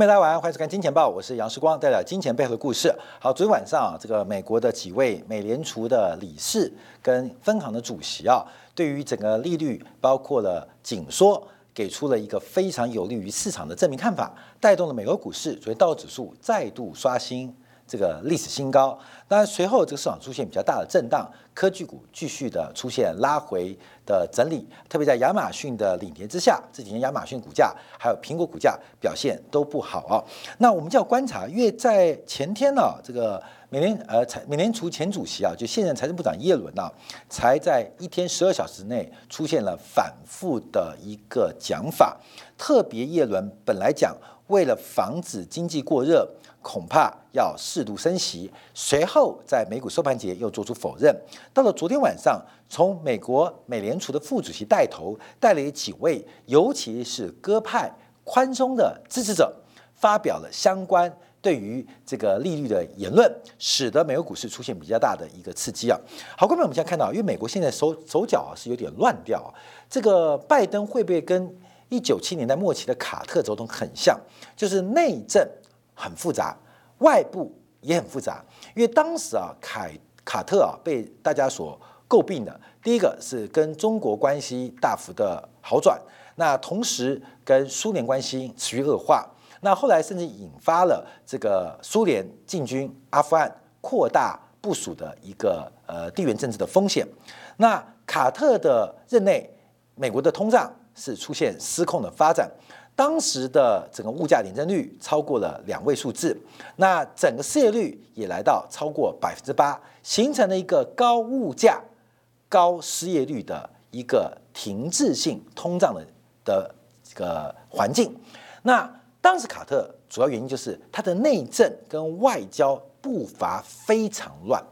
朋友大家晚上好，欢迎收看《金钱报》，我是杨世光，带来金钱背后的故事。好，昨天晚上啊，这个美国的几位美联储的理事跟分行的主席啊，对于整个利率包括了紧缩，给出了一个非常有利于市场的证明看法，带动了美国股市，所以道指数再度刷新。这个历史新高，当然随后这个市场出现比较大的震荡，科技股继续的出现拉回的整理，特别在亚马逊的领跌之下，这几天亚马逊股价还有苹果股价表现都不好啊。那我们就要观察，因为在前天呢，这个美联呃财美联储前主席啊，就现任财政部长耶伦啊，才在一天十二小时内出现了反复的一个讲法，特别耶伦本来讲为了防止经济过热。恐怕要适度升息，随后在美股收盘节又做出否认。到了昨天晚上，从美国美联储的副主席带头，带领几位，尤其是鸽派宽松的支持者，发表了相关对于这个利率的言论，使得美国股市出现比较大的一个刺激啊。好，各位，我们现在看到，因为美国现在手手脚啊是有点乱掉，这个拜登会不会跟一九七年代末期的卡特总统很像？就是内政。很复杂，外部也很复杂，因为当时啊，凯卡特啊被大家所诟病的，第一个是跟中国关系大幅的好转，那同时跟苏联关系持续恶化，那后来甚至引发了这个苏联进军阿富汗、扩大部署的一个呃地缘政治的风险。那卡特的任内，美国的通胀是出现失控的发展。当时的整个物价年增率超过了两位数字，那整个失业率也来到超过百分之八，形成了一个高物价、高失业率的一个停滞性通胀的的这个环境。那当时卡特主要原因就是他的内政跟外交步伐非常乱，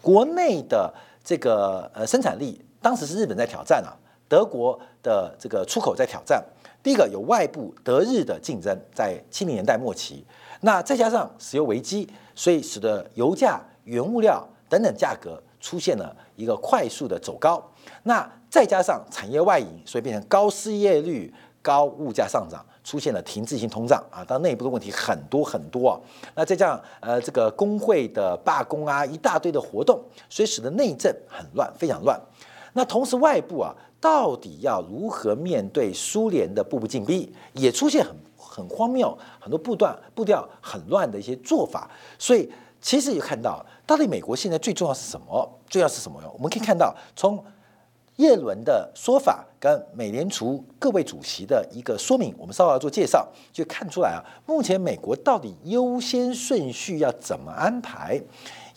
国内的这个呃生产力当时是日本在挑战啊，德国的这个出口在挑战。第一个有外部德日的竞争，在七零年代末期，那再加上石油危机，所以使得油价、原物料等等价格出现了一个快速的走高。那再加上产业外移，所以变成高失业率、高物价上涨，出现了停滞性通胀啊。当然内部的问题很多很多啊。那再加上呃这个工会的罢工啊，一大堆的活动，所以使得内政很乱，非常乱。那同时外部啊。到底要如何面对苏联的步步紧逼，也出现很很荒谬、很多步段步调很乱的一些做法。所以其实也看到，到底美国现在最重要是什么？重要是什么我们可以看到，从叶伦的说法跟美联储各位主席的一个说明，我们稍后要做介绍，就看出来啊，目前美国到底优先顺序要怎么安排？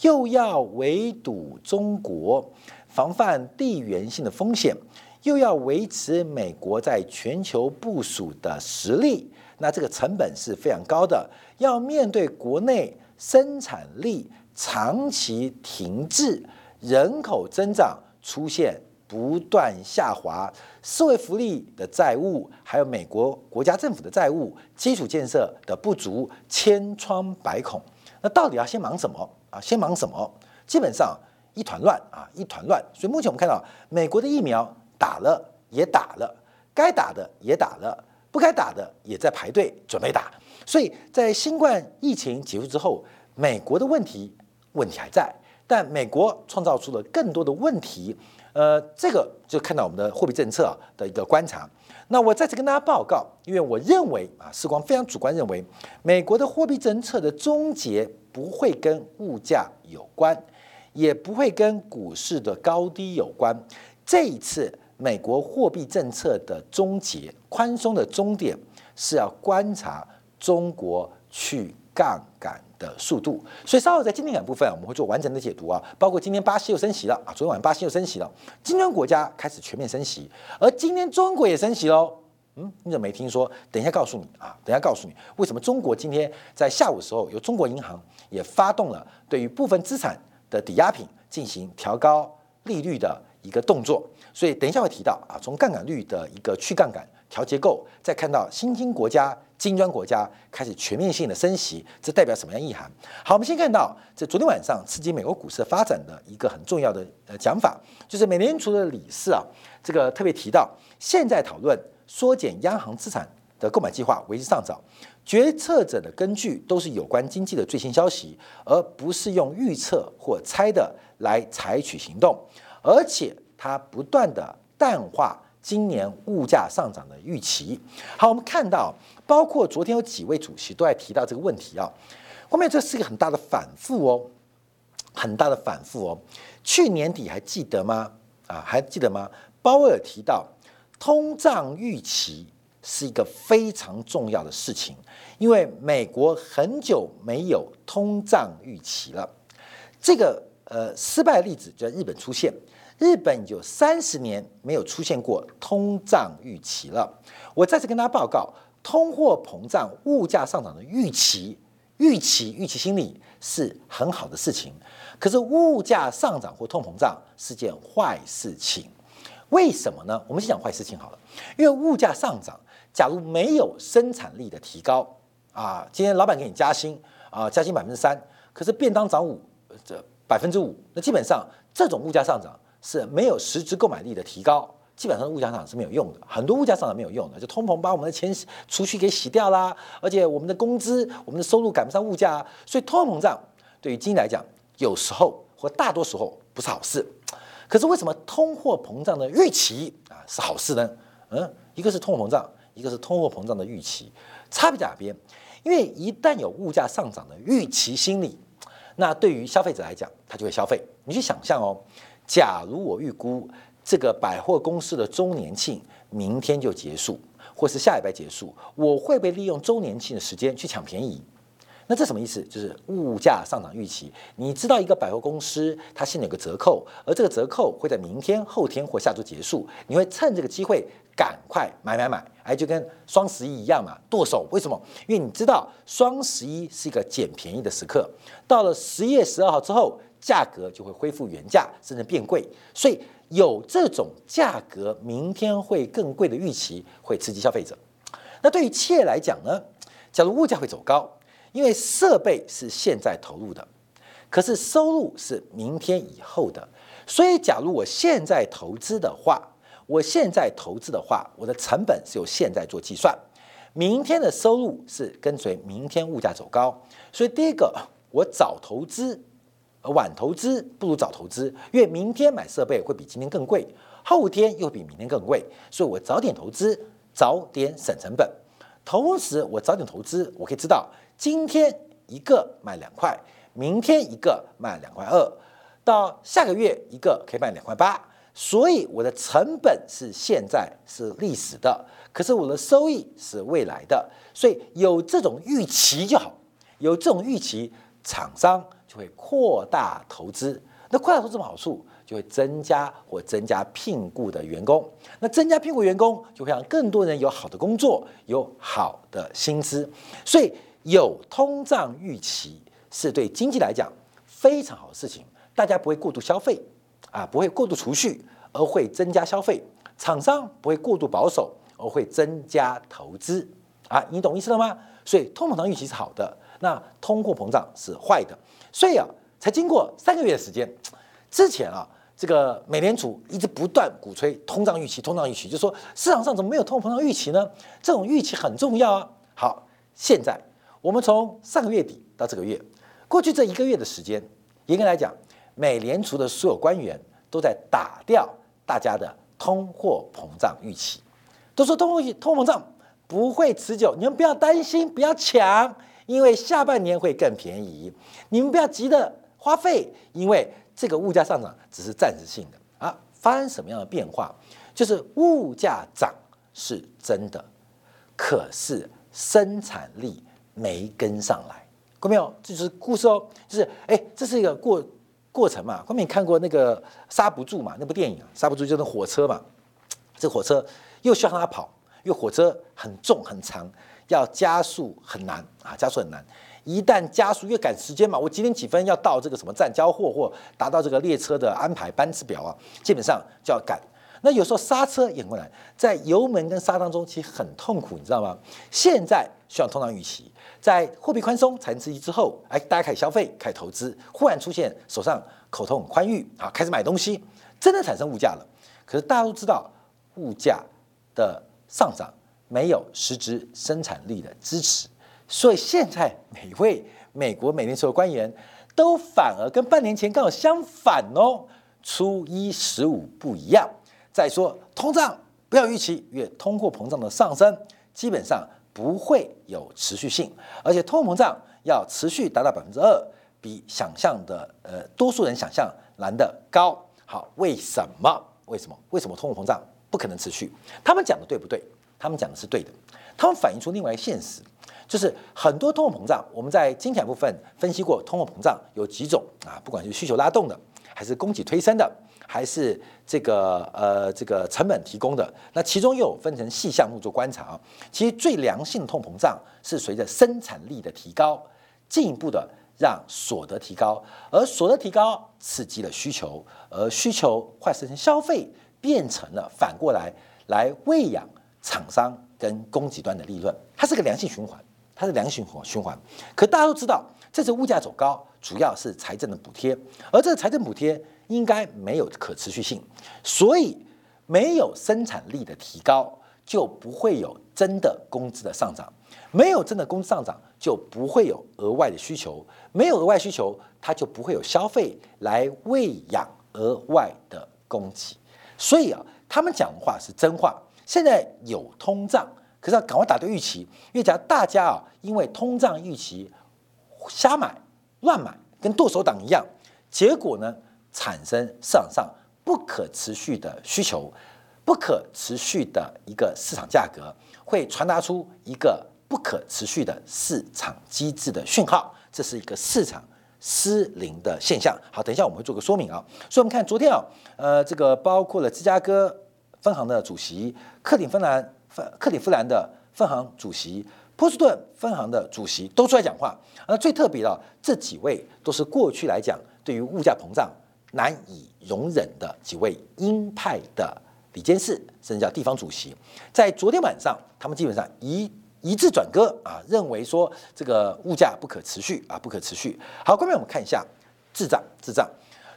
又要围堵中国，防范地缘性的风险。又要维持美国在全球部署的实力，那这个成本是非常高的。要面对国内生产力长期停滞、人口增长出现不断下滑、社会福利的债务，还有美国国家政府的债务、基础建设的不足，千疮百孔。那到底要先忙什么啊？先忙什么？基本上一团乱啊，一团乱。所以目前我们看到美国的疫苗。打了也打了，该打的也打了，不该打的也在排队准备打。所以在新冠疫情结束之后，美国的问题问题还在，但美国创造出了更多的问题。呃，这个就看到我们的货币政策的一个观察。那我再次跟大家报告，因为我认为啊，时光非常主观认为，美国的货币政策的终结不会跟物价有关，也不会跟股市的高低有关。这一次。美国货币政策的终结，宽松的终点是要观察中国去杠杆的速度。所以稍后在今天感部分，我们会做完整的解读啊，包括今天巴西又升息了啊，昨天晚上巴西又升息了，金砖国家开始全面升息，而今天中国也升息喽。嗯，你怎么没听说？等一下告诉你啊，等一下告诉你为什么中国今天在下午的时候，由中国银行也发动了对于部分资产的抵押品进行调高利率的。一个动作，所以等一下会提到啊，从杠杆率的一个去杠杆调结构，再看到新兴国家、金砖国家开始全面性的升息，这代表什么样意涵？好，我们先看到这昨天晚上刺激美国股市发展的一个很重要的呃讲法，就是美联储的理事啊，这个特别提到，现在讨论缩减央行资产的购买计划为时尚早，决策者的根据都是有关经济的最新消息，而不是用预测或猜的来采取行动，而且它不断的淡化今年物价上涨的预期。好，我们看到，包括昨天有几位主席都在提到这个问题啊，后面这是一个很大的反复哦，很大的反复哦。去年底还记得吗？啊，还记得吗？鲍威尔提到，通胀预期是一个非常重要的事情，因为美国很久没有通胀预期了。这个呃失败例子就在日本出现，日本有三十年没有出现过通胀预期了。我再次跟大家报告，通货膨胀、物价上涨的预期、预期、预期心理是很好的事情，可是物价上涨或通膨胀是件坏事情。为什么呢？我们先讲坏事情好了。因为物价上涨，假如没有生产力的提高啊，今天老板给你加薪啊，加薪百分之三，可是便当涨五，这百分之五，那基本上这种物价上涨是没有实质购买力的提高，基本上物价上涨是没有用的。很多物价上涨没有用的，就通膨把我们的钱储蓄给洗掉啦，而且我们的工资、我们的收入赶不上物价，所以通货膨胀对于经济来讲，有时候或大多时候不是好事。可是为什么通货膨胀的预期啊是好事呢？嗯，一个是通货膨胀，一个是通货膨胀的预期，差别在哪边？因为一旦有物价上涨的预期心理，那对于消费者来讲，他就会消费。你去想象哦，假如我预估这个百货公司的周年庆明天就结束，或是下礼拜结束，我会不会利用周年庆的时间去抢便宜？那这什么意思？就是物价上涨预期。你知道一个百货公司它现在有个折扣，而这个折扣会在明天、后天或下周结束，你会趁这个机会赶快买买买，哎，就跟双十一一样嘛，剁手。为什么？因为你知道双十一是一个捡便宜的时刻，到了十一月十二号之后，价格就会恢复原价，甚至变贵。所以有这种价格明天会更贵的预期，会刺激消费者。那对于企业来讲呢？假如物价会走高。因为设备是现在投入的，可是收入是明天以后的，所以假如我现在投资的话，我现在投资的话，我的成本是由现在做计算，明天的收入是跟随明天物价走高，所以第一个我早投资，晚投资不如早投资，因为明天买设备会比今天更贵，后天又比明天更贵，所以我早点投资，早点省成本，同时我早点投资，我可以知道。今天一个卖两块，明天一个卖两块二，到下个月一个可以卖两块八，所以我的成本是现在是历史的，可是我的收益是未来的，所以有这种预期就好，有这种预期，厂商就会扩大投资，那扩大投资的好处？就会增加或增加聘雇的员工，那增加聘雇员工就会让更多人有好的工作，有好的薪资，所以。有通胀预期是对经济来讲非常好的事情，大家不会过度消费啊，不会过度储蓄，而会增加消费；厂商不会过度保守，而会增加投资啊，你懂意思了吗？所以通膨预期是好的，那通货膨胀是坏的。所以啊，才经过三个月的时间，之前啊，这个美联储一直不断鼓吹通胀预期，通胀预期，就说市场上怎么没有通货膨胀预期呢？这种预期很重要啊。好，现在。我们从上个月底到这个月，过去这一个月的时间，严格来讲，美联储的所有官员都在打掉大家的通货膨胀预期，都说通货通货膨胀不会持久，你们不要担心，不要抢，因为下半年会更便宜。你们不要急着花费，因为这个物价上涨只是暂时性的啊。发生什么样的变化？就是物价涨是真的，可是生产力。没跟上来，看没有？这就是故事哦，就是哎，这是一个过过程嘛。后面你看过那个刹不住嘛？那部电影，刹不住就是火车嘛。这火车又需要让它跑，因为火车很重很长，要加速很难啊，加速很难。一旦加速，越赶时间嘛，我几点几分要到这个什么站交货或达到这个列车的安排班次表啊，基本上就要赶。那有时候刹车也过来，在油门跟刹当中其实很痛苦，你知道吗？现在需要通常预期，在货币宽松、财政刺激之后，哎，大家开始消费、开始投资，忽然出现手上口头很宽裕啊，开始买东西，真的产生物价了。可是大家都知道，物价的上涨没有实质生产力的支持，所以现在每位美国美联储的官员都反而跟半年前刚好相反哦，初一十五不一样。再说通胀不要预期，因为通货膨胀的上升基本上不会有持续性，而且通货膨胀要持续达到百分之二，比想象的呃多数人想象难的高。好，为什么？为什么？为什么通货膨胀不可能持续？他们讲的对不对？他们讲的是对的。他们反映出另外一个现实，就是很多通货膨胀，我们在精彩部分分析过，通货膨胀有几种啊？不管是需求拉动的，还是供给推升的，还是这个呃这个成本提供的，那其中又有分成细项目做观察啊。其实最良性的通膨胀是随着生产力的提高，进一步的让所得提高，而所得提高刺激了需求，而需求化成消费，变成了反过来来喂养厂商跟供给端的利润，它是个良性循环，它是良性循环。可大家都知道，这次物价走高主要是财政的补贴，而这个财政补贴。应该没有可持续性，所以没有生产力的提高，就不会有真的工资的上涨；没有真的工资上涨，就不会有额外的需求；没有额外需求，它就不会有消费来喂养额外的供给。所以啊，他们讲的话是真话。现在有通胀，可是要赶快打对预期，因为假如大家啊，因为通胀预期瞎买乱买，跟剁手党一样，结果呢？产生市场上不可持续的需求，不可持续的一个市场价格，会传达出一个不可持续的市场机制的讯号，这是一个市场失灵的现象。好，等一下我们会做个说明啊。所以，我们看昨天啊，呃，这个包括了芝加哥分行的主席、克里芬兰分克里夫兰的分行主席、波士顿分行的主席都出来讲话。那最特别的这几位都是过去来讲对于物价膨胀。难以容忍的几位鹰派的里监事，甚至叫地方主席，在昨天晚上，他们基本上一一致转割啊，认为说这个物价不可持续啊，不可持续。好，下面我们看一下滞胀，滞胀。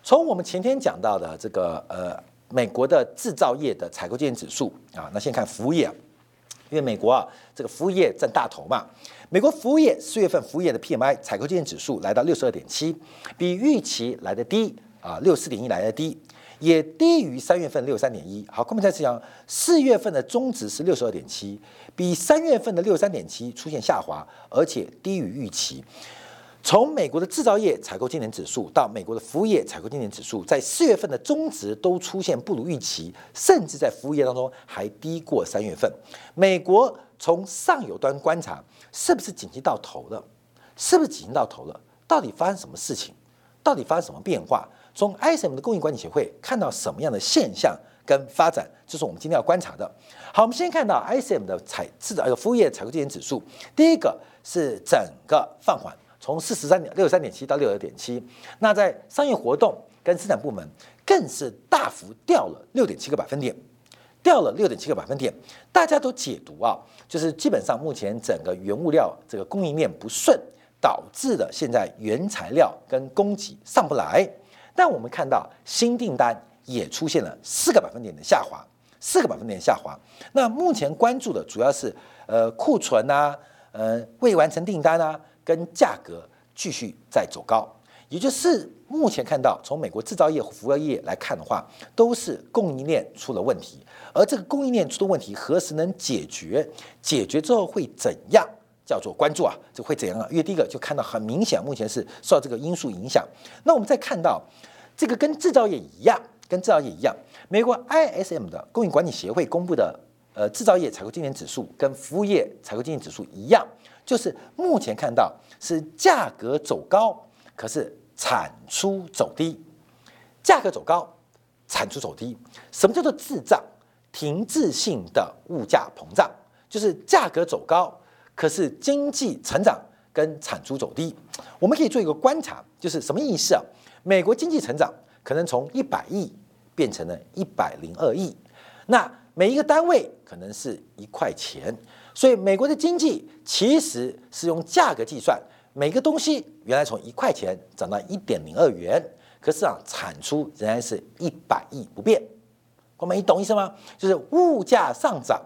从我们前天讲到的这个呃，美国的制造业的采购经理指数啊，那先看服务业，因为美国啊，这个服务业占大头嘛。美国服务业四月份服务业的 PMI 采购经理指数来到六十二点七，比预期来的低。啊，六四点一来的低，也低于三月份六三点一。好，后面再讲，四月份的中值是六十二点七，比三月份的六三点七出现下滑，而且低于预期。从美国的制造业采购经理指数到美国的服务业采购经理指数，在四月份的中值都出现不如预期，甚至在服务业当中还低过三月份。美国从上游端观察，是不是紧急到头了？是不是紧急到头了？到底发生什么事情？到底发生什么变化？从 ISM 的供应管理协会看到什么样的现象跟发展，这是我们今天要观察的。好，我们先看到 ISM 的采制造呃服务业采购经理指数，第一个是整个放缓，从四十三点六十三点七到六十二点七。那在商业活动跟生产部门更是大幅掉了六点七个百分点，掉了六点七个百分点。大家都解读啊，就是基本上目前整个原物料这个供应链不顺，导致的现在原材料跟供给上不来。但我们看到新订单也出现了四个百分点的下滑，四个百分点下滑。那目前关注的主要是呃库存啊，呃未完成订单啊，跟价格继续在走高。也就是目前看到从美国制造业、服务业来看的话，都是供应链出了问题。而这个供应链出的问题何时能解决？解决之后会怎样？叫做关注啊，这会怎样啊？因为第一个就看到很明显，目前是受到这个因素影响。那我们再看到这个跟制造业一样，跟制造业一样，美国 ISM 的供应管理协会公布的呃制造业采购经理指数跟服务业采购经理指数一样，就是目前看到是价格走高，可是产出走低。价格走高，产出走低。什么叫做滞胀？停滞性的物价膨胀，就是价格走高。可是经济成长跟产出走低，我们可以做一个观察，就是什么意思啊？美国经济成长可能从一百亿变成了一百零二亿，那每一个单位可能是一块钱，所以美国的经济其实是用价格计算，每个东西原来从一块钱涨到一点零二元，可是啊，产出仍然是一百亿不变。我们你懂意思吗？就是物价上涨。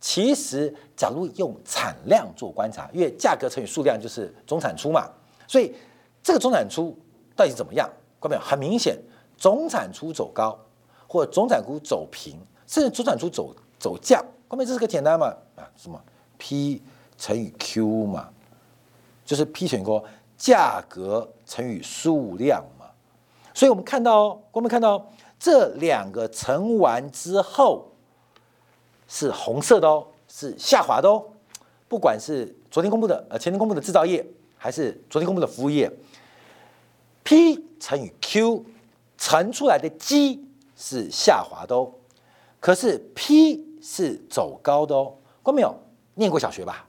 其实假如用产量做观察，因为价格乘以数量就是总产出嘛，所以这个总产出到底怎么样？各位很明显，总产出走高，或者总产出走平，甚至总产出走走降。各位这是个简单嘛？啊，什么 P 乘以 Q 嘛，就是 P 乘以 Q，价格乘以数量嘛。所以我们看到哦，我们看到这两个乘完之后是红色的哦，是下滑的哦。不管是昨天公布的，呃，前天公布的制造业，还是昨天公布的服务业，P 乘以 Q 乘出来的 G 是下滑的哦。可是 P 是走高的哦。关没有？念过小学吧？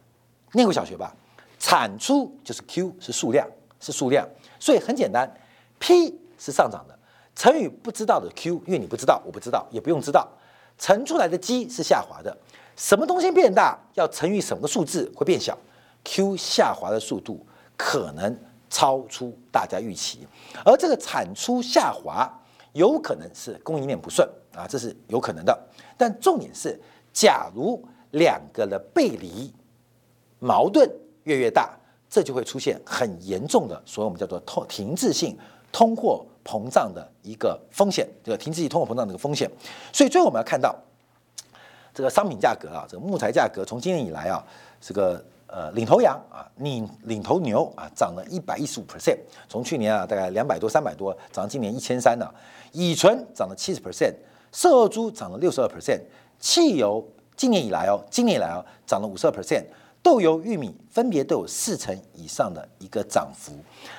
念过小学吧？产出就是 Q 是数量，是数量，所以很简单，P。是上涨的，乘以不知道的 Q，因为你不知道，我不知道，也不用知道，乘出来的 G 是下滑的。什么东西变大，要乘以什么数字会变小？Q 下滑的速度可能超出大家预期，而这个产出下滑有可能是供应链不顺啊，这是有可能的。但重点是，假如两个的背离矛盾越越大，这就会出现很严重的，所以我们叫做透停滞性。通货膨胀的一个风险，这个停滞性通货膨胀的一个风险，所以最后我们要看到这个商品价格啊，这个木材价格从今年以来啊，这个呃领头羊啊，领领头牛啊，涨了一百一十五 percent，从去年啊大概两百多三百多，涨到今年一千三呢。乙醇涨了七十 percent，色猪涨了六十二 percent，汽油今年以来哦，今年以来哦涨了五十二 percent。豆油、玉米分别都有四成以上的一个涨幅，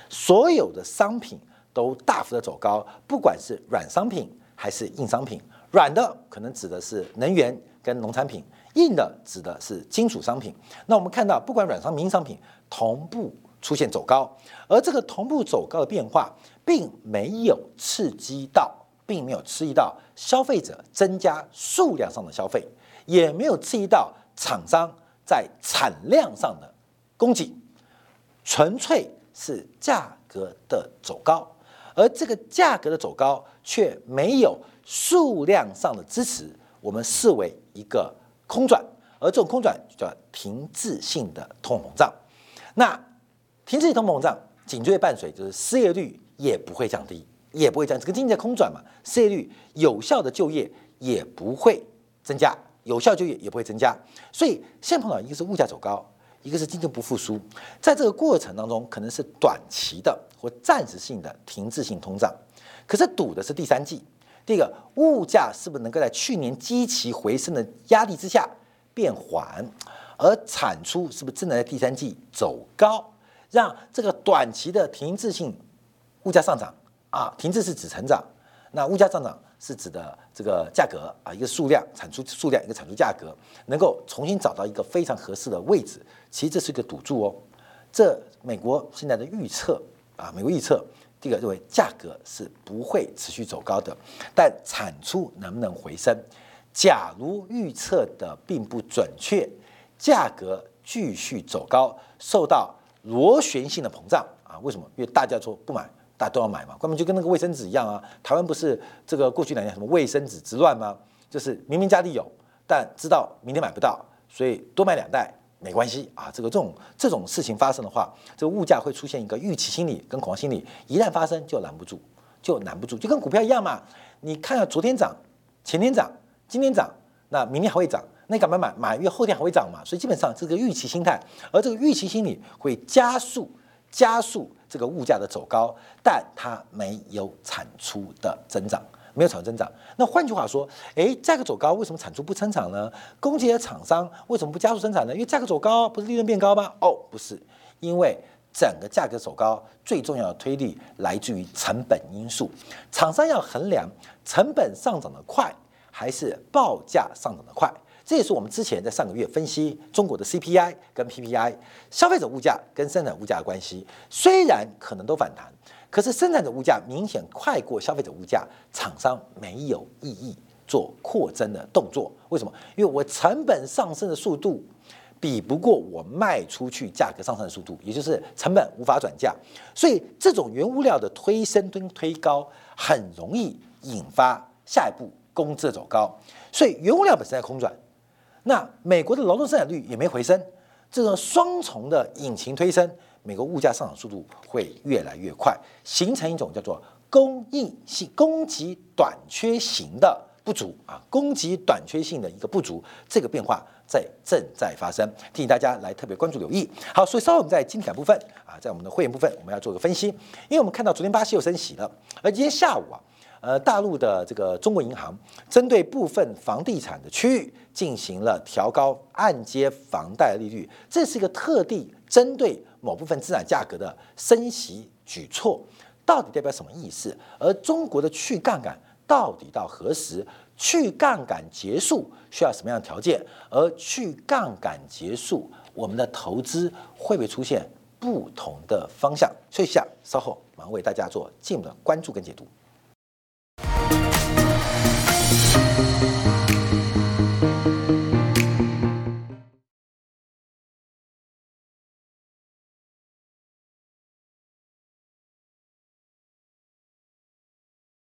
所有的商品。都大幅的走高，不管是软商品还是硬商品，软的可能指的是能源跟农产品，硬的指的是金属商品。那我们看到，不管软商、硬商品同步出现走高，而这个同步走高的变化，并没有刺激到，并没有刺激到消费者增加数量上的消费，也没有刺激到厂商在产量上的供给，纯粹是价格的走高。而这个价格的走高却没有数量上的支持，我们视为一个空转，而这种空转就叫停滞性的通膨胀。那停滞性通膨胀紧追伴随就是失业率也不会降低，也不会降，这个经济在空转嘛，失业率有效的就业也不会增加，有效就业也不会增加，所以现在碰到一个是物价走高。一个是经济不复苏，在这个过程当中，可能是短期的或暂时性的停滞性通胀，可是赌的是第三季。第一个，物价是不是能够在去年积极回升的压力之下变缓，而产出是不是真的在第三季走高，让这个短期的停滞性物价上涨啊，停滞是指成长，那物价上涨。是指的这个价格啊，一个数量产出数量，一个产出价格，能够重新找到一个非常合适的位置。其实这是一个赌注哦。这美国现在的预测啊，美国预测第一个认为价格是不会持续走高的，但产出能不能回升？假如预测的并不准确，价格继续走高，受到螺旋性的膨胀啊？为什么？因为大家说不买。大家都要买嘛，根本就跟那个卫生纸一样啊。台湾不是这个过去两年什么卫生纸之乱吗？就是明明家里有，但知道明天买不到，所以多买两袋没关系啊。这个这种这种事情发生的话，这个物价会出现一个预期心理跟恐慌心理，一旦发生就拦不住，就拦不住，就跟股票一样嘛。你看昨天涨，前天涨，今天涨，那明天还会涨，那你敢不敢买？买，因为后天还会涨嘛。所以基本上这个预期心态，而这个预期心理会加速。加速这个物价的走高，但它没有产出的增长，没有产出增长。那换句话说，诶，价格走高，为什么产出不增长呢？供给的厂商为什么不加速生产呢？因为价格走高，不是利润变高吗？哦，不是，因为整个价格走高，最重要的推力来自于成本因素。厂商要衡量成本上涨的快，还是报价上涨的快。这也是我们之前在上个月分析中国的 CPI 跟 PPI 消费者物价跟生产物价的关系，虽然可能都反弹，可是生产者物价明显快过消费者物价，厂商没有意义做扩增的动作。为什么？因为我成本上升的速度比不过我卖出去价格上升的速度，也就是成本无法转嫁，所以这种原物料的推升跟推高，很容易引发下一步工资的走高。所以原物料本身在空转。那美国的劳动生产率也没回升，这个双重的引擎推升，美国物价上涨速度会越来越快，形成一种叫做供应性供给短缺型的不足啊，供给短缺性的一个不足，这个变化在正在发生，提醒大家来特别关注留意。好，所以稍后我们在精彩部分啊，在我们的会员部分，我们要做个分析，因为我们看到昨天巴西又升息了，而今天下午啊。呃，大陆的这个中国银行针对部分房地产的区域进行了调高按揭房贷利率，这是一个特地针对某部分资产价格的升息举措，到底代表什么意思？而中国的去杠杆到底到何时？去杠杆结束需要什么样的条件？而去杠杆结束，我们的投资会不会出现不同的方向？所以下稍后马上为大家做进一步的关注跟解读。